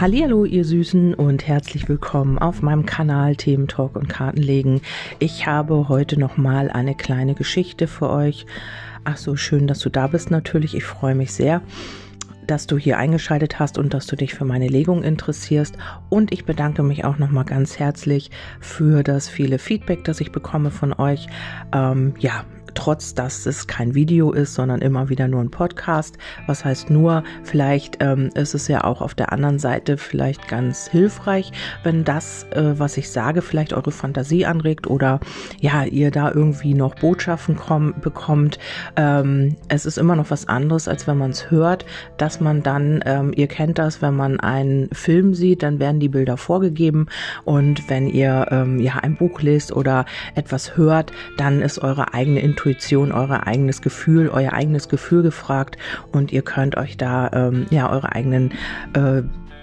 Hallihallo, ihr Süßen und herzlich willkommen auf meinem Kanal Themen Talk und Kartenlegen. Ich habe heute noch mal eine kleine Geschichte für euch. Ach so, schön, dass du da bist natürlich. Ich freue mich sehr dass du hier eingeschaltet hast und dass du dich für meine Legung interessierst. Und ich bedanke mich auch nochmal ganz herzlich für das viele Feedback, das ich bekomme von euch. Ähm, ja, trotz dass es kein Video ist, sondern immer wieder nur ein Podcast. Was heißt nur, vielleicht ähm, ist es ja auch auf der anderen Seite vielleicht ganz hilfreich, wenn das, äh, was ich sage, vielleicht eure Fantasie anregt oder ja, ihr da irgendwie noch Botschaften komm, bekommt. Ähm, es ist immer noch was anderes, als wenn man es hört, dass man dann, ähm, ihr kennt das, wenn man einen Film sieht, dann werden die Bilder vorgegeben und wenn ihr ähm, ja ein Buch lest oder etwas hört, dann ist eure eigene Intuition Intuition, euer eigenes Gefühl, euer eigenes Gefühl gefragt und ihr könnt euch da ähm, ja eure eigenen äh,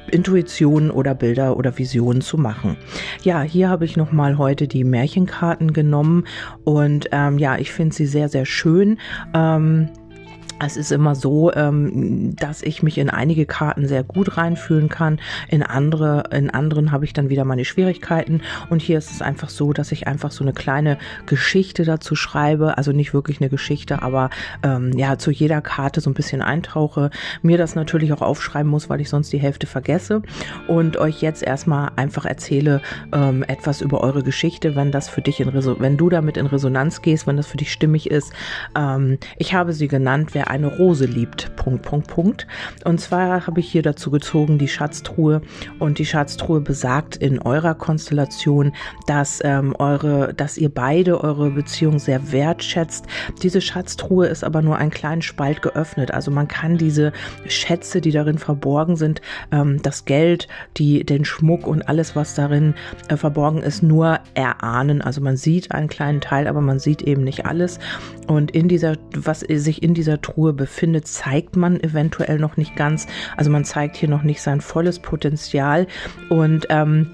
Intuitionen oder Bilder oder Visionen zu machen. Ja, hier habe ich nochmal heute die Märchenkarten genommen und ähm, ja, ich finde sie sehr, sehr schön. Ähm, es ist immer so, ähm, dass ich mich in einige Karten sehr gut reinfühlen kann. In andere, in anderen habe ich dann wieder meine Schwierigkeiten. Und hier ist es einfach so, dass ich einfach so eine kleine Geschichte dazu schreibe. Also nicht wirklich eine Geschichte, aber ähm, ja, zu jeder Karte so ein bisschen eintauche. Mir das natürlich auch aufschreiben muss, weil ich sonst die Hälfte vergesse. Und euch jetzt erstmal einfach erzähle ähm, etwas über eure Geschichte, wenn das für dich in Reso wenn du damit in Resonanz gehst, wenn das für dich stimmig ist. Ähm, ich habe sie genannt, wer eine Rose liebt. Punkt, Punkt, Punkt. Und zwar habe ich hier dazu gezogen die Schatztruhe. Und die Schatztruhe besagt in eurer Konstellation, dass ähm, eure, dass ihr beide eure Beziehung sehr wertschätzt. Diese Schatztruhe ist aber nur einen kleinen Spalt geöffnet. Also man kann diese Schätze, die darin verborgen sind, ähm, das Geld, die, den Schmuck und alles, was darin äh, verborgen ist, nur erahnen. Also man sieht einen kleinen Teil, aber man sieht eben nicht alles. Und in dieser, was sich in dieser Truhe Truhe befindet, zeigt man eventuell noch nicht ganz. Also man zeigt hier noch nicht sein volles Potenzial und ähm,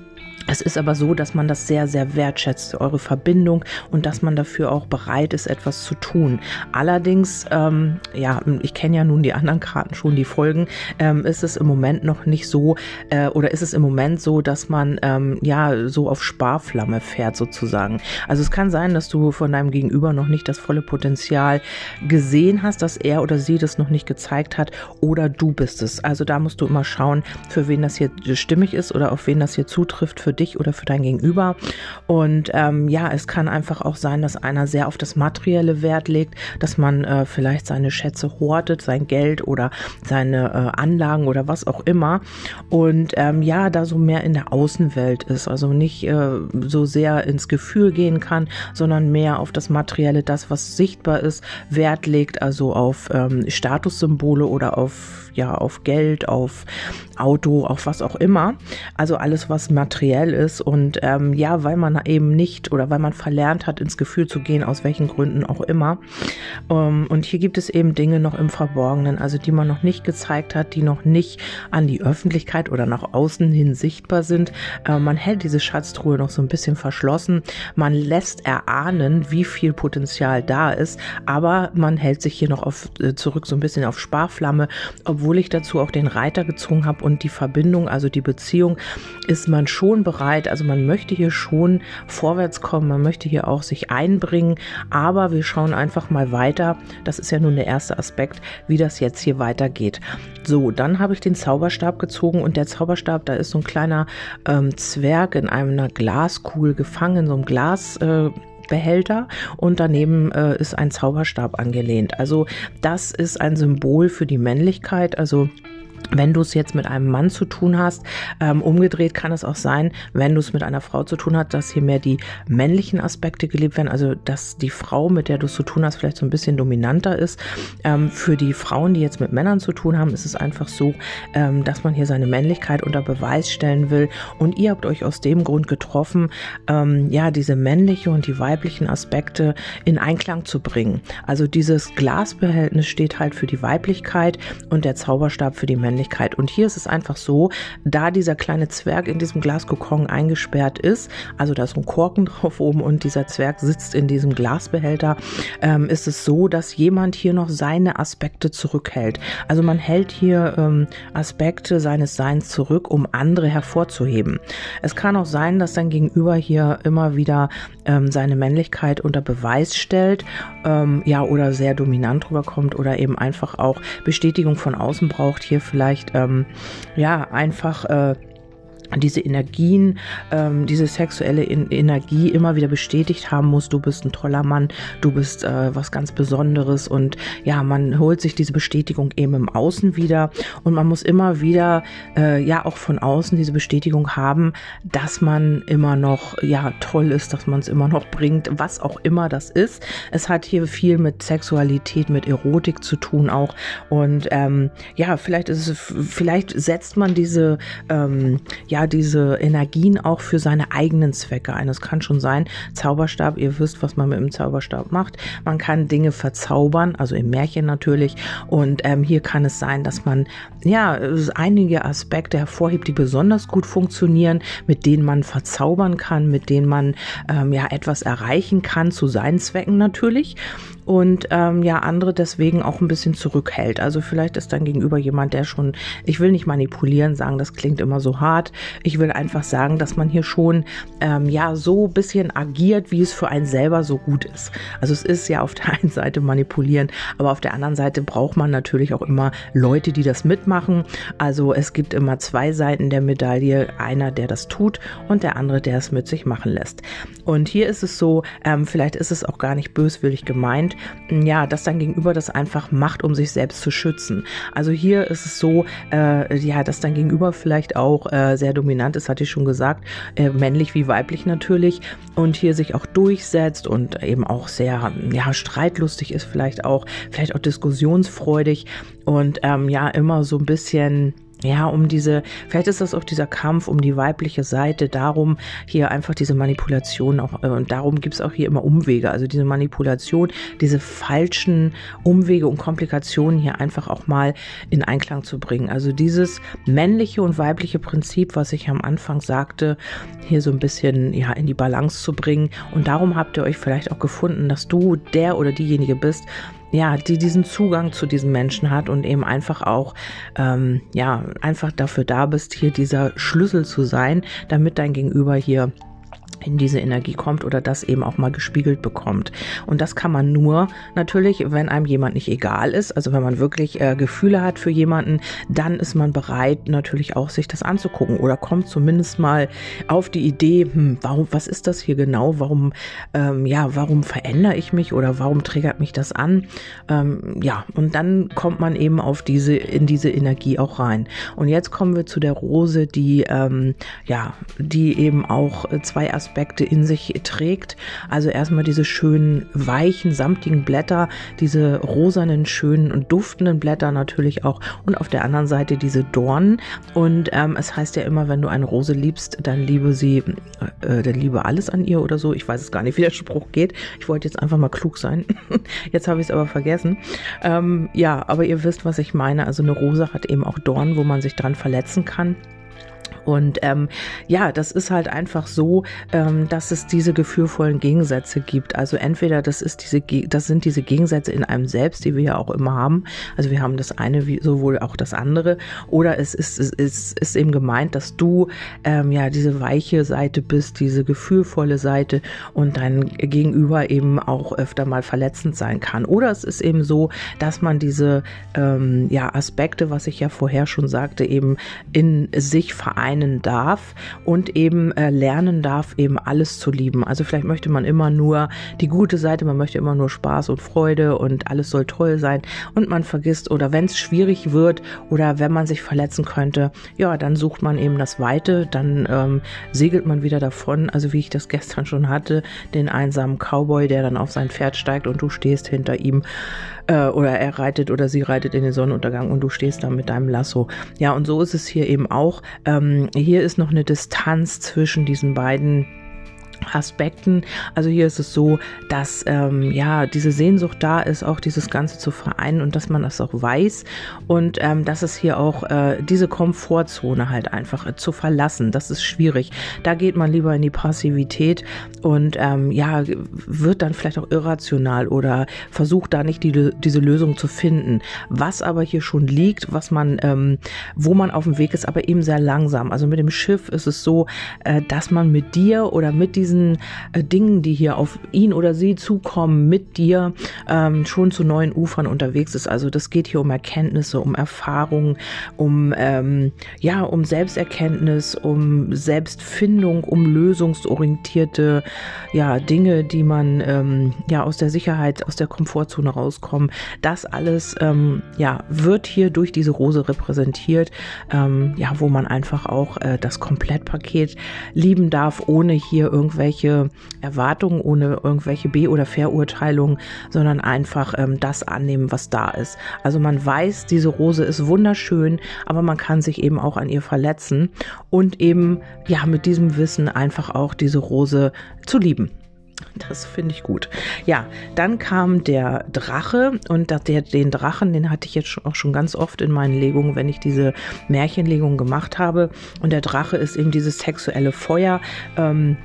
es ist aber so, dass man das sehr, sehr wertschätzt, eure Verbindung und dass man dafür auch bereit ist, etwas zu tun. Allerdings, ähm, ja, ich kenne ja nun die anderen Karten schon, die Folgen, ähm, ist es im Moment noch nicht so äh, oder ist es im Moment so, dass man ähm, ja so auf Sparflamme fährt sozusagen. Also es kann sein, dass du von deinem Gegenüber noch nicht das volle Potenzial gesehen hast, dass er oder sie das noch nicht gezeigt hat oder du bist es. Also da musst du immer schauen, für wen das hier stimmig ist oder auf wen das hier zutrifft, für dich oder für dein Gegenüber. Und ähm, ja, es kann einfach auch sein, dass einer sehr auf das materielle Wert legt, dass man äh, vielleicht seine Schätze hortet, sein Geld oder seine äh, Anlagen oder was auch immer. Und ähm, ja, da so mehr in der Außenwelt ist, also nicht äh, so sehr ins Gefühl gehen kann, sondern mehr auf das Materielle, das, was sichtbar ist, Wert legt, also auf ähm, Statussymbole oder auf ja auf Geld, auf Auto, auf was auch immer. Also alles, was materiell ist. Und ähm, ja, weil man eben nicht oder weil man verlernt hat, ins Gefühl zu gehen, aus welchen Gründen auch immer. Ähm, und hier gibt es eben Dinge noch im Verborgenen, also die man noch nicht gezeigt hat, die noch nicht an die Öffentlichkeit oder nach außen hin sichtbar sind. Äh, man hält diese Schatztruhe noch so ein bisschen verschlossen. Man lässt erahnen, wie viel Potenzial da ist, aber man hält sich hier noch auf, äh, zurück so ein bisschen auf Sparflamme, obwohl obwohl ich dazu auch den Reiter gezogen habe und die Verbindung, also die Beziehung, ist man schon bereit. Also man möchte hier schon vorwärts kommen, man möchte hier auch sich einbringen, aber wir schauen einfach mal weiter. Das ist ja nun der erste Aspekt, wie das jetzt hier weitergeht. So, dann habe ich den Zauberstab gezogen und der Zauberstab, da ist so ein kleiner ähm, Zwerg in einer Glaskugel gefangen, in so einem Glas. Äh, Behälter und daneben äh, ist ein Zauberstab angelehnt. Also das ist ein Symbol für die Männlichkeit. Also wenn du es jetzt mit einem Mann zu tun hast, ähm, umgedreht kann es auch sein, wenn du es mit einer Frau zu tun hast, dass hier mehr die männlichen Aspekte gelebt werden, also dass die Frau, mit der du es zu tun hast, vielleicht so ein bisschen dominanter ist. Ähm, für die Frauen, die jetzt mit Männern zu tun haben, ist es einfach so, ähm, dass man hier seine Männlichkeit unter Beweis stellen will und ihr habt euch aus dem Grund getroffen, ähm, ja, diese männliche und die weiblichen Aspekte in Einklang zu bringen. Also dieses Glasbehältnis steht halt für die Weiblichkeit und der Zauberstab für die Männlichkeit. Männlichkeit. Und hier ist es einfach so, da dieser kleine Zwerg in diesem Glaskokon eingesperrt ist, also da ist ein Korken drauf oben und dieser Zwerg sitzt in diesem Glasbehälter, ähm, ist es so, dass jemand hier noch seine Aspekte zurückhält. Also man hält hier ähm, Aspekte seines Seins zurück, um andere hervorzuheben. Es kann auch sein, dass dein Gegenüber hier immer wieder ähm, seine Männlichkeit unter Beweis stellt, ähm, ja, oder sehr dominant rüberkommt oder eben einfach auch Bestätigung von außen braucht, hier vielleicht, ähm, ja, einfach äh, diese Energien, ähm, diese sexuelle In Energie immer wieder bestätigt haben muss, du bist ein toller Mann, du bist äh, was ganz Besonderes und ja, man holt sich diese Bestätigung eben im Außen wieder und man muss immer wieder äh, ja auch von außen diese Bestätigung haben, dass man immer noch ja toll ist, dass man es immer noch bringt, was auch immer das ist. Es hat hier viel mit Sexualität, mit Erotik zu tun auch und ähm, ja, vielleicht ist es, vielleicht setzt man diese ähm, ja diese Energien auch für seine eigenen Zwecke ein. Es kann schon sein, Zauberstab, ihr wisst, was man mit dem Zauberstab macht. Man kann Dinge verzaubern, also im Märchen natürlich. Und ähm, hier kann es sein, dass man ja einige Aspekte hervorhebt, die besonders gut funktionieren, mit denen man verzaubern kann, mit denen man ähm, ja etwas erreichen kann, zu seinen Zwecken natürlich und ähm, ja andere deswegen auch ein bisschen zurückhält. Also vielleicht ist dann gegenüber jemand, der schon, ich will nicht manipulieren sagen, das klingt immer so hart. Ich will einfach sagen, dass man hier schon ähm, ja so ein bisschen agiert, wie es für einen selber so gut ist. Also es ist ja auf der einen Seite manipulieren, aber auf der anderen Seite braucht man natürlich auch immer Leute, die das mitmachen. Also es gibt immer zwei Seiten der Medaille. Einer, der das tut und der andere, der es mit sich machen lässt. Und hier ist es so, ähm, vielleicht ist es auch gar nicht böswillig gemeint, ja, dass dein Gegenüber das einfach macht, um sich selbst zu schützen. Also hier ist es so, äh, ja, dass dein Gegenüber vielleicht auch äh, sehr dominant ist, hatte ich schon gesagt, äh, männlich wie weiblich natürlich und hier sich auch durchsetzt und eben auch sehr, ja, streitlustig ist vielleicht auch, vielleicht auch diskussionsfreudig und ähm, ja, immer so ein bisschen ja, um diese, vielleicht ist das auch dieser Kampf um die weibliche Seite, darum hier einfach diese Manipulation auch, äh, und darum gibt es auch hier immer Umwege, also diese Manipulation, diese falschen Umwege und Komplikationen hier einfach auch mal in Einklang zu bringen. Also dieses männliche und weibliche Prinzip, was ich am Anfang sagte, hier so ein bisschen ja in die Balance zu bringen. Und darum habt ihr euch vielleicht auch gefunden, dass du der oder diejenige bist, ja, die diesen Zugang zu diesen Menschen hat und eben einfach auch, ähm, ja, einfach dafür da bist, hier dieser Schlüssel zu sein, damit dein Gegenüber hier in diese Energie kommt oder das eben auch mal gespiegelt bekommt. Und das kann man nur natürlich, wenn einem jemand nicht egal ist, also wenn man wirklich äh, Gefühle hat für jemanden, dann ist man bereit natürlich auch sich das anzugucken oder kommt zumindest mal auf die Idee, hm, warum, was ist das hier genau? Warum, ähm, ja, warum verändere ich mich oder warum triggert mich das an? Ähm, ja, und dann kommt man eben auf diese, in diese Energie auch rein. Und jetzt kommen wir zu der Rose, die, ähm, ja, die eben auch zwei Aspekte Aspekte in sich trägt. Also erstmal diese schönen, weichen, samtigen Blätter, diese rosanen, schönen und duftenden Blätter natürlich auch und auf der anderen Seite diese Dornen. Und ähm, es heißt ja immer, wenn du eine Rose liebst, dann liebe sie, äh, dann liebe alles an ihr oder so. Ich weiß es gar nicht, wie der Spruch geht. Ich wollte jetzt einfach mal klug sein. jetzt habe ich es aber vergessen. Ähm, ja, aber ihr wisst, was ich meine. Also eine Rose hat eben auch Dornen, wo man sich dran verletzen kann. Und ähm, ja, das ist halt einfach so, ähm, dass es diese gefühlvollen Gegensätze gibt. Also entweder das ist diese, das sind diese Gegensätze in einem selbst, die wir ja auch immer haben. Also wir haben das eine wie sowohl auch das andere. Oder es ist, es ist, ist eben gemeint, dass du ähm, ja diese weiche Seite bist, diese gefühlvolle Seite und dein Gegenüber eben auch öfter mal verletzend sein kann. Oder es ist eben so, dass man diese ähm, ja Aspekte, was ich ja vorher schon sagte, eben in sich vereint vereinen darf und eben äh, lernen darf, eben alles zu lieben. Also vielleicht möchte man immer nur die gute Seite, man möchte immer nur Spaß und Freude und alles soll toll sein und man vergisst oder wenn es schwierig wird oder wenn man sich verletzen könnte, ja, dann sucht man eben das Weite, dann ähm, segelt man wieder davon, also wie ich das gestern schon hatte, den einsamen Cowboy, der dann auf sein Pferd steigt und du stehst hinter ihm äh, oder er reitet oder sie reitet in den Sonnenuntergang und du stehst da mit deinem Lasso. Ja, und so ist es hier eben auch. Ähm, hier ist noch eine Distanz zwischen diesen beiden Aspekten. Also hier ist es so, dass ähm, ja diese Sehnsucht da ist, auch dieses Ganze zu vereinen und dass man das auch weiß und ähm, dass es hier auch äh, diese Komfortzone halt einfach äh, zu verlassen. Das ist schwierig. Da geht man lieber in die Passivität und ähm, ja wird dann vielleicht auch irrational oder versucht da nicht die, diese Lösung zu finden. Was aber hier schon liegt, was man, ähm, wo man auf dem Weg ist, aber eben sehr langsam. Also mit dem Schiff ist es so, äh, dass man mit dir oder mit diesen diesen äh, Dingen, die hier auf ihn oder sie zukommen, mit dir ähm, schon zu neuen Ufern unterwegs ist. Also das geht hier um Erkenntnisse, um Erfahrung, um ähm, ja, um Selbsterkenntnis, um Selbstfindung, um lösungsorientierte ja Dinge, die man ähm, ja aus der Sicherheit, aus der Komfortzone rauskommen. Das alles ähm, ja wird hier durch diese Rose repräsentiert, ähm, ja, wo man einfach auch äh, das Komplettpaket lieben darf, ohne hier irgendwelche irgendwelche Erwartungen, ohne irgendwelche B- oder Verurteilungen, sondern einfach ähm, das annehmen, was da ist. Also man weiß, diese Rose ist wunderschön, aber man kann sich eben auch an ihr verletzen und eben ja mit diesem Wissen einfach auch diese Rose zu lieben. Das finde ich gut. Ja, dann kam der Drache und der, den Drachen, den hatte ich jetzt auch schon ganz oft in meinen Legungen, wenn ich diese Märchenlegungen gemacht habe. Und der Drache ist eben dieses sexuelle Feuer. Ähm,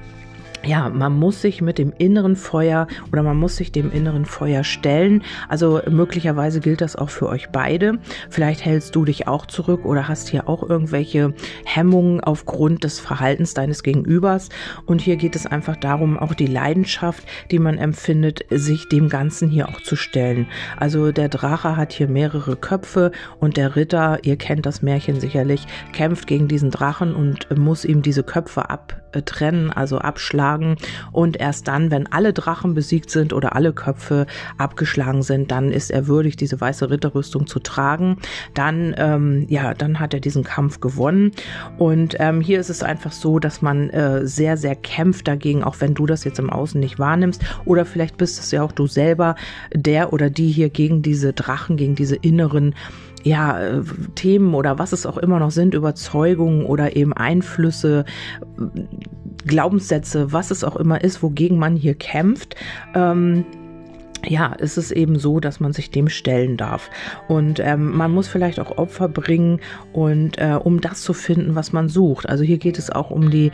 ja, man muss sich mit dem inneren Feuer oder man muss sich dem inneren Feuer stellen. Also möglicherweise gilt das auch für euch beide. Vielleicht hältst du dich auch zurück oder hast hier auch irgendwelche Hemmungen aufgrund des Verhaltens deines Gegenübers. Und hier geht es einfach darum, auch die Leidenschaft, die man empfindet, sich dem Ganzen hier auch zu stellen. Also der Drache hat hier mehrere Köpfe und der Ritter, ihr kennt das Märchen sicherlich, kämpft gegen diesen Drachen und muss ihm diese Köpfe abtrennen, also abschlagen schlagen. Und erst dann, wenn alle Drachen besiegt sind oder alle Köpfe abgeschlagen sind, dann ist er würdig, diese weiße Ritterrüstung zu tragen. Dann, ähm, ja, dann hat er diesen Kampf gewonnen. Und ähm, hier ist es einfach so, dass man äh, sehr, sehr kämpft dagegen, auch wenn du das jetzt im Außen nicht wahrnimmst. Oder vielleicht bist es ja auch du selber, der oder die hier gegen diese Drachen, gegen diese inneren ja, äh, Themen oder was es auch immer noch sind, Überzeugungen oder eben Einflüsse, Glaubenssätze, was es auch immer ist, wogegen man hier kämpft. Ähm, ja, ist es eben so, dass man sich dem stellen darf. Und ähm, man muss vielleicht auch Opfer bringen und äh, um das zu finden, was man sucht. Also hier geht es auch um die,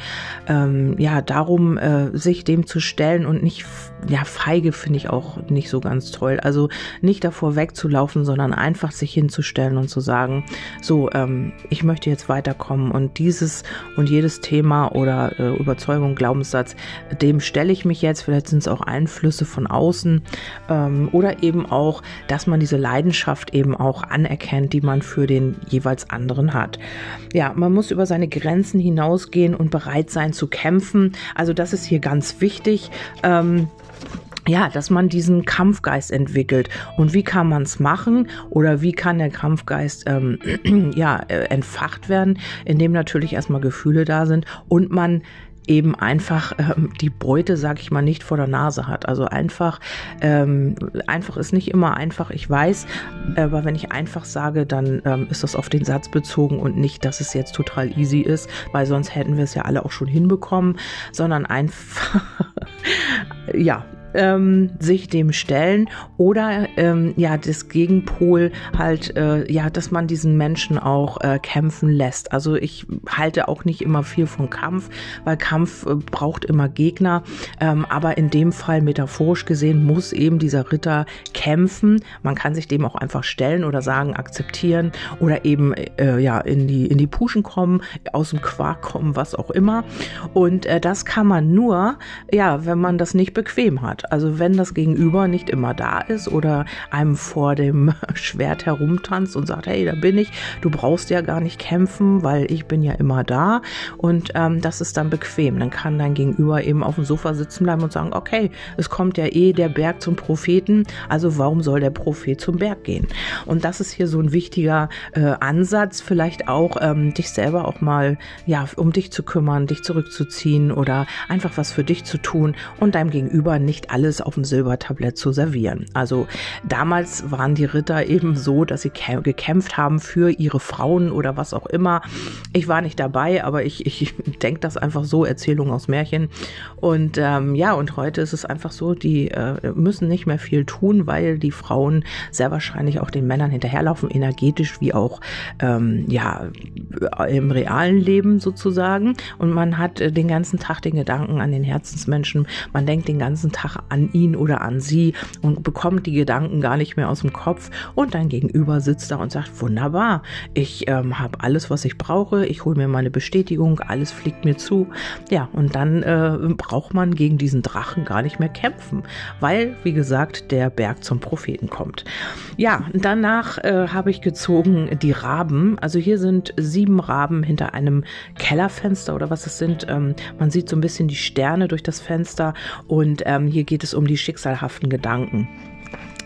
ähm, ja, darum, äh, sich dem zu stellen und nicht, ja, feige finde ich auch nicht so ganz toll. Also nicht davor wegzulaufen, sondern einfach sich hinzustellen und zu sagen, so, ähm, ich möchte jetzt weiterkommen und dieses und jedes Thema oder äh, Überzeugung, Glaubenssatz, dem stelle ich mich jetzt. Vielleicht sind es auch Einflüsse von außen ähm, oder eben auch, dass man diese Leidenschaft eben auch anerkennt, die man für den jeweils anderen hat. Ja, man muss über seine Grenzen hinausgehen und bereit sein zu kämpfen. Also das ist hier ganz wichtig. Ähm, ja, dass man diesen Kampfgeist entwickelt. Und wie kann man es machen oder wie kann der Kampfgeist ähm, ja, äh, entfacht werden, indem natürlich erstmal Gefühle da sind und man eben einfach ähm, die Beute, sag ich mal, nicht vor der Nase hat. Also einfach, ähm, einfach ist nicht immer einfach, ich weiß, aber wenn ich einfach sage, dann ähm, ist das auf den Satz bezogen und nicht, dass es jetzt total easy ist, weil sonst hätten wir es ja alle auch schon hinbekommen, sondern einfach, ja, ähm, sich dem stellen oder ähm, ja das Gegenpol halt äh, ja, dass man diesen Menschen auch äh, kämpfen lässt. Also ich halte auch nicht immer viel von Kampf, weil Kampf äh, braucht immer Gegner, ähm, aber in dem Fall metaphorisch gesehen muss eben dieser Ritter kämpfen. Man kann sich dem auch einfach stellen oder sagen akzeptieren oder eben äh, ja in die in die Puschen kommen, aus dem Quark kommen, was auch immer. Und äh, das kann man nur ja, wenn man das nicht bequem hat. Also wenn das Gegenüber nicht immer da ist oder einem vor dem Schwert herumtanzt und sagt, hey, da bin ich, du brauchst ja gar nicht kämpfen, weil ich bin ja immer da. Und ähm, das ist dann bequem. Dann kann dein Gegenüber eben auf dem Sofa sitzen bleiben und sagen, okay, es kommt ja eh der Berg zum Propheten, also warum soll der Prophet zum Berg gehen? Und das ist hier so ein wichtiger äh, Ansatz, vielleicht auch ähm, dich selber auch mal, ja, um dich zu kümmern, dich zurückzuziehen oder einfach was für dich zu tun und deinem Gegenüber nicht alles auf dem Silbertablett zu servieren. Also damals waren die Ritter eben so, dass sie gekämpft haben für ihre Frauen oder was auch immer. Ich war nicht dabei, aber ich, ich denke das einfach so, Erzählung aus Märchen. Und ähm, ja, und heute ist es einfach so, die äh, müssen nicht mehr viel tun, weil die Frauen sehr wahrscheinlich auch den Männern hinterherlaufen, energetisch wie auch ähm, ja im realen Leben sozusagen. Und man hat äh, den ganzen Tag den Gedanken an den Herzensmenschen, man denkt den ganzen Tag an ihn oder an sie und bekommt die Gedanken gar nicht mehr aus dem Kopf. Und dein Gegenüber sitzt da und sagt, wunderbar, ich ähm, habe alles, was ich brauche, ich hole mir meine Bestätigung, alles fliegt mir zu. Ja, und dann äh, braucht man gegen diesen Drachen gar nicht mehr kämpfen, weil, wie gesagt, der Berg zum Propheten kommt. Ja, danach äh, habe ich gezogen die Raben. Also hier sind sieben Raben hinter einem Kellerfenster oder was es sind. Ähm, man sieht so ein bisschen die Sterne durch das Fenster und ähm, hier geht es um die schicksalhaften Gedanken.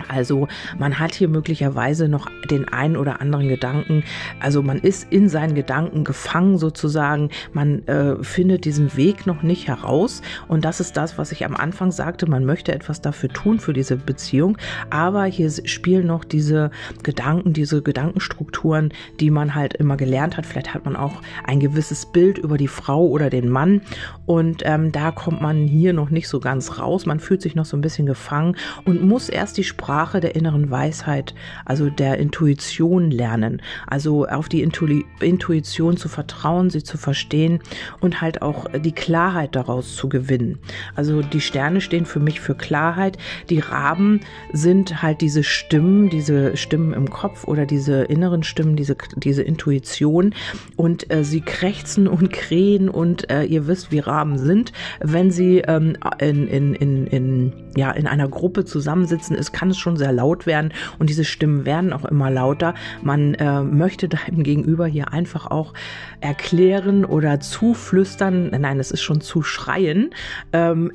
Also man hat hier möglicherweise noch den einen oder anderen Gedanken. Also man ist in seinen Gedanken gefangen sozusagen. Man äh, findet diesen Weg noch nicht heraus. Und das ist das, was ich am Anfang sagte. Man möchte etwas dafür tun für diese Beziehung. Aber hier spielen noch diese Gedanken, diese Gedankenstrukturen, die man halt immer gelernt hat. Vielleicht hat man auch ein gewisses Bild über die Frau oder den Mann. Und ähm, da kommt man hier noch nicht so ganz raus. Man fühlt sich noch so ein bisschen gefangen und muss erst die Sprache Sprache der inneren Weisheit, also der Intuition lernen. Also auf die Intu Intuition zu vertrauen, sie zu verstehen und halt auch die Klarheit daraus zu gewinnen. Also die Sterne stehen für mich für Klarheit. Die Raben sind halt diese Stimmen, diese Stimmen im Kopf oder diese inneren Stimmen, diese, diese Intuition. Und äh, sie krächzen und krähen und äh, ihr wisst, wie Raben sind. Wenn sie ähm, in, in, in, in, ja, in einer Gruppe zusammensitzen, es kann es schon sehr laut werden und diese Stimmen werden auch immer lauter. Man äh, möchte deinem Gegenüber hier einfach auch erklären oder zuflüstern, nein, es ist schon zu schreien, ähm,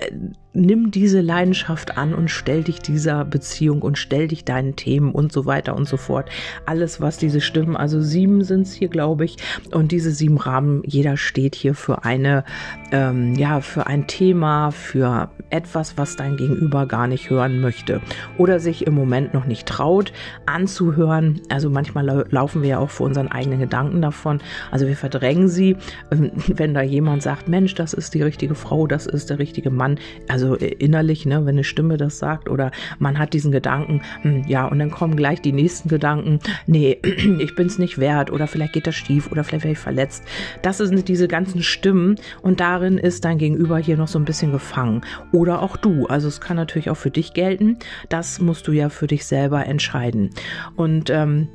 nimm diese Leidenschaft an und stell dich dieser Beziehung und stell dich deinen Themen und so weiter und so fort. Alles, was diese Stimmen, also sieben sind es hier, glaube ich, und diese sieben Rahmen, jeder steht hier für eine, ähm, ja, für ein Thema, für etwas, was dein Gegenüber gar nicht hören möchte oder sich im Moment noch nicht traut anzuhören. Also manchmal lau laufen wir ja auch vor unseren eigenen Gedanken davon. Also wir verdrängen sie. Ähm, wenn da jemand sagt, Mensch, das ist die richtige Frau, das ist der richtige Mann. Also also äh, innerlich, ne, wenn eine Stimme das sagt oder man hat diesen Gedanken, hm, ja, und dann kommen gleich die nächsten Gedanken, nee, ich bin es nicht wert oder vielleicht geht das schief oder vielleicht werde ich verletzt. Das sind diese ganzen Stimmen und darin ist dein Gegenüber hier noch so ein bisschen gefangen. Oder auch du. Also es kann natürlich auch für dich gelten. Das musst du ja für dich selber entscheiden. Und ähm,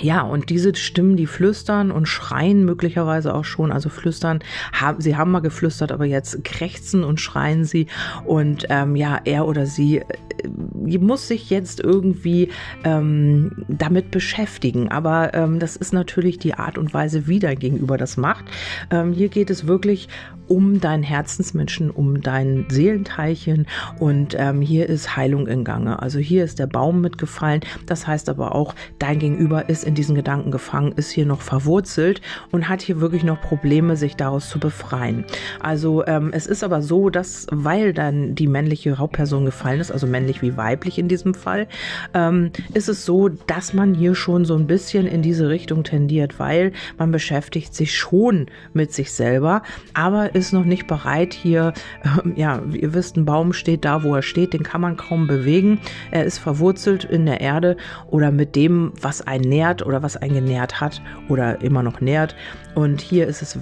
ja, und diese Stimmen, die flüstern und schreien möglicherweise auch schon, also flüstern, haben, sie haben mal geflüstert, aber jetzt krächzen und schreien sie. Und ähm, ja, er oder sie äh, muss sich jetzt irgendwie ähm, damit beschäftigen. Aber ähm, das ist natürlich die Art und Weise, wie dein Gegenüber das macht. Ähm, hier geht es wirklich um deinen Herzensmenschen, um dein Seelenteilchen und ähm, hier ist Heilung in Gange. Also hier ist der Baum mitgefallen. Das heißt aber auch, dein Gegenüber ist in diesen Gedanken gefangen, ist hier noch verwurzelt und hat hier wirklich noch Probleme, sich daraus zu befreien. Also ähm, es ist aber so, dass weil dann die männliche Hauptperson gefallen ist, also männlich wie weiblich in diesem Fall, ähm, ist es so, dass man hier schon so ein bisschen in diese Richtung tendiert, weil man beschäftigt sich schon mit sich selber, aber ist noch nicht bereit hier, äh, ja, ihr wisst, ein Baum steht da, wo er steht, den kann man kaum bewegen. Er ist verwurzelt in der Erde oder mit dem, was einen nährt oder was einen genährt hat oder immer noch nährt. Und hier ist es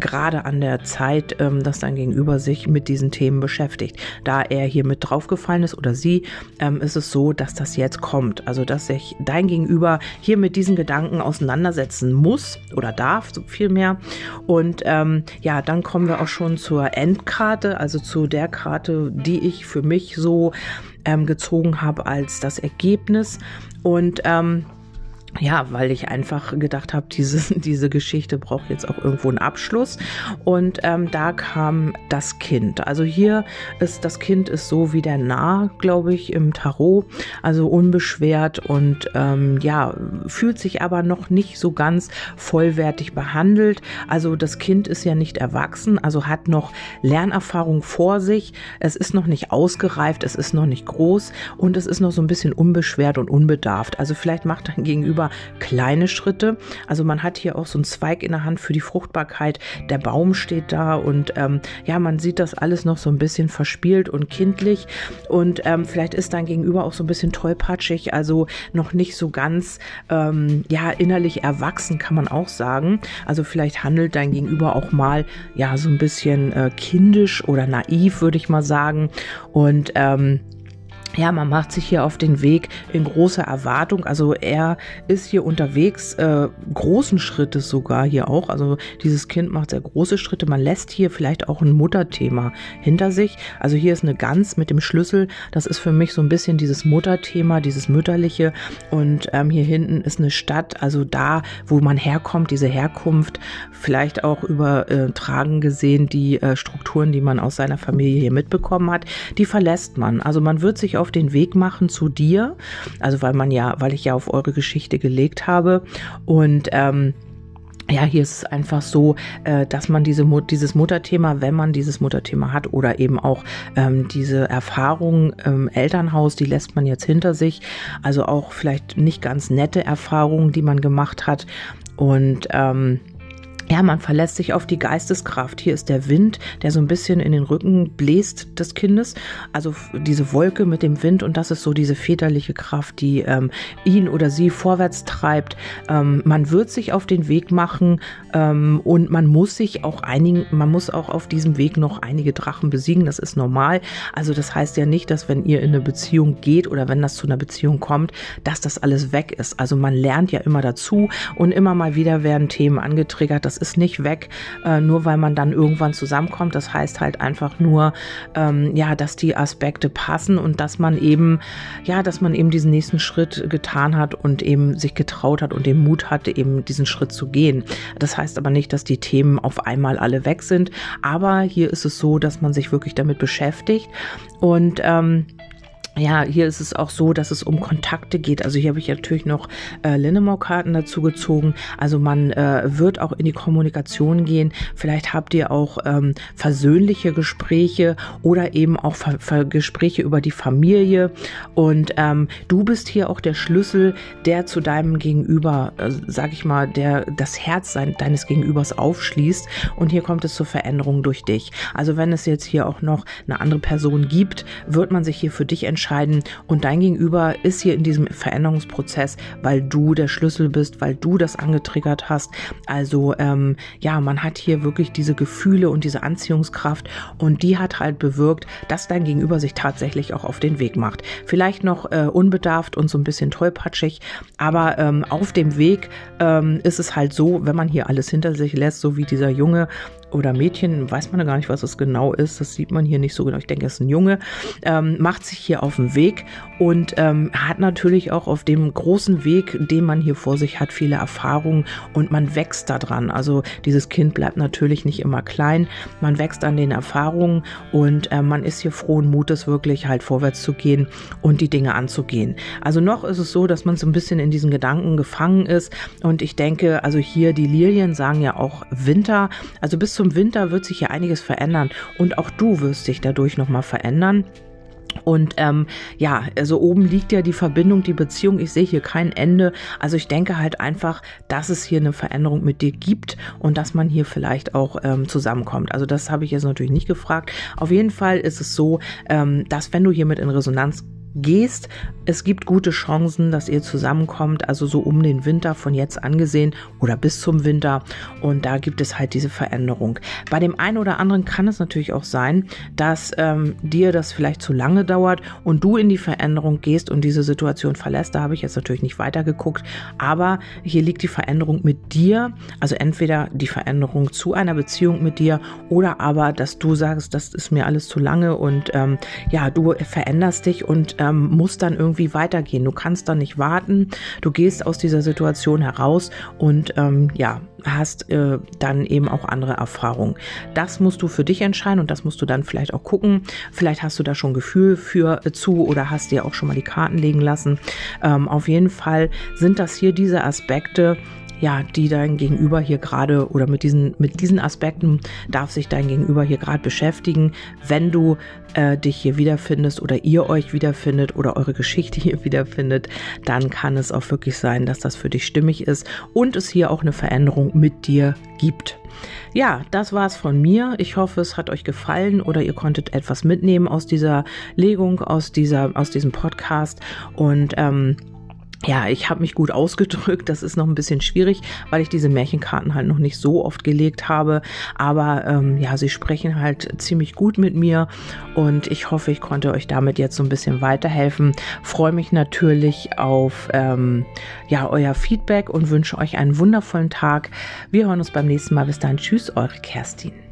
gerade an der Zeit, ähm, dass dein Gegenüber sich mit diesen Themen beschäftigt. Da er hier mit draufgefallen ist oder sie, ähm, ist es so, dass das jetzt kommt. Also, dass sich dein Gegenüber hier mit diesen Gedanken auseinandersetzen muss oder darf, so viel. Und ähm, ja, dann kommen wir auch schon zur Endkarte, also zu der Karte, die ich für mich so ähm, gezogen habe als das Ergebnis. Und ähm, ja, weil ich einfach gedacht habe, diese, diese Geschichte braucht jetzt auch irgendwo einen Abschluss. Und ähm, da kam das Kind. Also hier ist das Kind ist so wie der Nah, glaube ich, im Tarot. Also unbeschwert und ähm, ja, fühlt sich aber noch nicht so ganz vollwertig behandelt. Also das Kind ist ja nicht erwachsen, also hat noch Lernerfahrung vor sich. Es ist noch nicht ausgereift, es ist noch nicht groß und es ist noch so ein bisschen unbeschwert und unbedarft. Also vielleicht macht dein Gegenüber kleine Schritte. Also man hat hier auch so einen Zweig in der Hand für die Fruchtbarkeit. Der Baum steht da und ähm, ja, man sieht das alles noch so ein bisschen verspielt und kindlich. Und ähm, vielleicht ist dein Gegenüber auch so ein bisschen tollpatschig, also noch nicht so ganz ähm, ja innerlich erwachsen, kann man auch sagen. Also vielleicht handelt dein Gegenüber auch mal ja so ein bisschen äh, kindisch oder naiv, würde ich mal sagen. Und ähm, ja, man macht sich hier auf den Weg in großer Erwartung. Also er ist hier unterwegs, äh, großen Schritte sogar hier auch. Also dieses Kind macht sehr große Schritte. Man lässt hier vielleicht auch ein Mutterthema hinter sich. Also hier ist eine Gans mit dem Schlüssel. Das ist für mich so ein bisschen dieses Mutterthema, dieses mütterliche. Und ähm, hier hinten ist eine Stadt, also da, wo man herkommt, diese Herkunft, vielleicht auch übertragen gesehen die äh, Strukturen, die man aus seiner Familie hier mitbekommen hat, die verlässt man. Also man wird sich auf auf den Weg machen zu dir. Also weil man ja, weil ich ja auf eure Geschichte gelegt habe. Und ähm, ja, hier ist es einfach so, äh, dass man diese, dieses Mutterthema, wenn man dieses Mutterthema hat oder eben auch ähm, diese Erfahrung im Elternhaus, die lässt man jetzt hinter sich. Also auch vielleicht nicht ganz nette Erfahrungen, die man gemacht hat. Und ähm, ja, man verlässt sich auf die Geisteskraft. Hier ist der Wind, der so ein bisschen in den Rücken bläst des Kindes. Also diese Wolke mit dem Wind und das ist so diese väterliche Kraft, die ähm, ihn oder sie vorwärts treibt. Ähm, man wird sich auf den Weg machen ähm, und man muss sich auch einigen, man muss auch auf diesem Weg noch einige Drachen besiegen. Das ist normal. Also das heißt ja nicht, dass wenn ihr in eine Beziehung geht oder wenn das zu einer Beziehung kommt, dass das alles weg ist. Also man lernt ja immer dazu und immer mal wieder werden Themen angetriggert. Das ist nicht weg, äh, nur weil man dann irgendwann zusammenkommt. Das heißt halt einfach nur, ähm, ja, dass die Aspekte passen und dass man eben, ja, dass man eben diesen nächsten Schritt getan hat und eben sich getraut hat und den Mut hatte, eben diesen Schritt zu gehen. Das heißt aber nicht, dass die Themen auf einmal alle weg sind. Aber hier ist es so, dass man sich wirklich damit beschäftigt und ähm, ja, hier ist es auch so, dass es um Kontakte geht. Also hier habe ich natürlich noch äh, Linnemore-Karten dazu gezogen. Also man äh, wird auch in die Kommunikation gehen. Vielleicht habt ihr auch ähm, versöhnliche Gespräche oder eben auch Ver Ver Gespräche über die Familie. Und ähm, du bist hier auch der Schlüssel, der zu deinem Gegenüber, äh, sag ich mal, der das Herz deines Gegenübers aufschließt. Und hier kommt es zur Veränderung durch dich. Also wenn es jetzt hier auch noch eine andere Person gibt, wird man sich hier für dich entscheiden entscheiden und dein Gegenüber ist hier in diesem Veränderungsprozess, weil du der Schlüssel bist, weil du das angetriggert hast. Also ähm, ja, man hat hier wirklich diese Gefühle und diese Anziehungskraft und die hat halt bewirkt, dass dein Gegenüber sich tatsächlich auch auf den Weg macht. Vielleicht noch äh, unbedarft und so ein bisschen tollpatschig, aber ähm, auf dem Weg ähm, ist es halt so, wenn man hier alles hinter sich lässt, so wie dieser Junge, oder Mädchen, weiß man ja gar nicht, was es genau ist, das sieht man hier nicht so genau. Ich denke, es ist ein Junge, ähm, macht sich hier auf den Weg und ähm, hat natürlich auch auf dem großen Weg, den man hier vor sich hat, viele Erfahrungen und man wächst daran. Also dieses Kind bleibt natürlich nicht immer klein, man wächst an den Erfahrungen und äh, man ist hier frohen Mutes, wirklich halt vorwärts zu gehen und die Dinge anzugehen. Also noch ist es so, dass man so ein bisschen in diesen Gedanken gefangen ist und ich denke, also hier die Lilien sagen ja auch Winter, also bis zum Winter wird sich ja einiges verändern und auch du wirst dich dadurch nochmal verändern. Und ähm, ja, also oben liegt ja die Verbindung, die Beziehung. Ich sehe hier kein Ende. Also ich denke halt einfach, dass es hier eine Veränderung mit dir gibt und dass man hier vielleicht auch ähm, zusammenkommt. Also das habe ich jetzt natürlich nicht gefragt. Auf jeden Fall ist es so, ähm, dass wenn du hiermit in Resonanz gehst. Es gibt gute Chancen, dass ihr zusammenkommt, also so um den Winter von jetzt angesehen oder bis zum Winter. Und da gibt es halt diese Veränderung. Bei dem einen oder anderen kann es natürlich auch sein, dass ähm, dir das vielleicht zu lange dauert und du in die Veränderung gehst und diese Situation verlässt. Da habe ich jetzt natürlich nicht weitergeguckt, aber hier liegt die Veränderung mit dir. Also entweder die Veränderung zu einer Beziehung mit dir oder aber, dass du sagst, das ist mir alles zu lange und ähm, ja, du veränderst dich und ähm, muss dann irgendwie weitergehen. Du kannst dann nicht warten. Du gehst aus dieser Situation heraus und ähm, ja, hast äh, dann eben auch andere Erfahrungen. Das musst du für dich entscheiden und das musst du dann vielleicht auch gucken. Vielleicht hast du da schon Gefühl für äh, zu oder hast dir auch schon mal die Karten legen lassen. Ähm, auf jeden Fall sind das hier diese Aspekte, ja, die dein Gegenüber hier gerade oder mit diesen, mit diesen Aspekten darf sich dein Gegenüber hier gerade beschäftigen. Wenn du äh, dich hier wiederfindest oder ihr euch wiederfindet oder eure Geschichte hier wiederfindet, dann kann es auch wirklich sein, dass das für dich stimmig ist und es hier auch eine Veränderung mit dir gibt. Ja, das war's von mir. Ich hoffe, es hat euch gefallen oder ihr konntet etwas mitnehmen aus dieser Legung, aus dieser, aus diesem Podcast und ähm, ja, ich habe mich gut ausgedrückt. Das ist noch ein bisschen schwierig, weil ich diese Märchenkarten halt noch nicht so oft gelegt habe. Aber ähm, ja, sie sprechen halt ziemlich gut mit mir und ich hoffe, ich konnte euch damit jetzt so ein bisschen weiterhelfen. Freue mich natürlich auf ähm, ja euer Feedback und wünsche euch einen wundervollen Tag. Wir hören uns beim nächsten Mal. Bis dann, tschüss, eure Kerstin.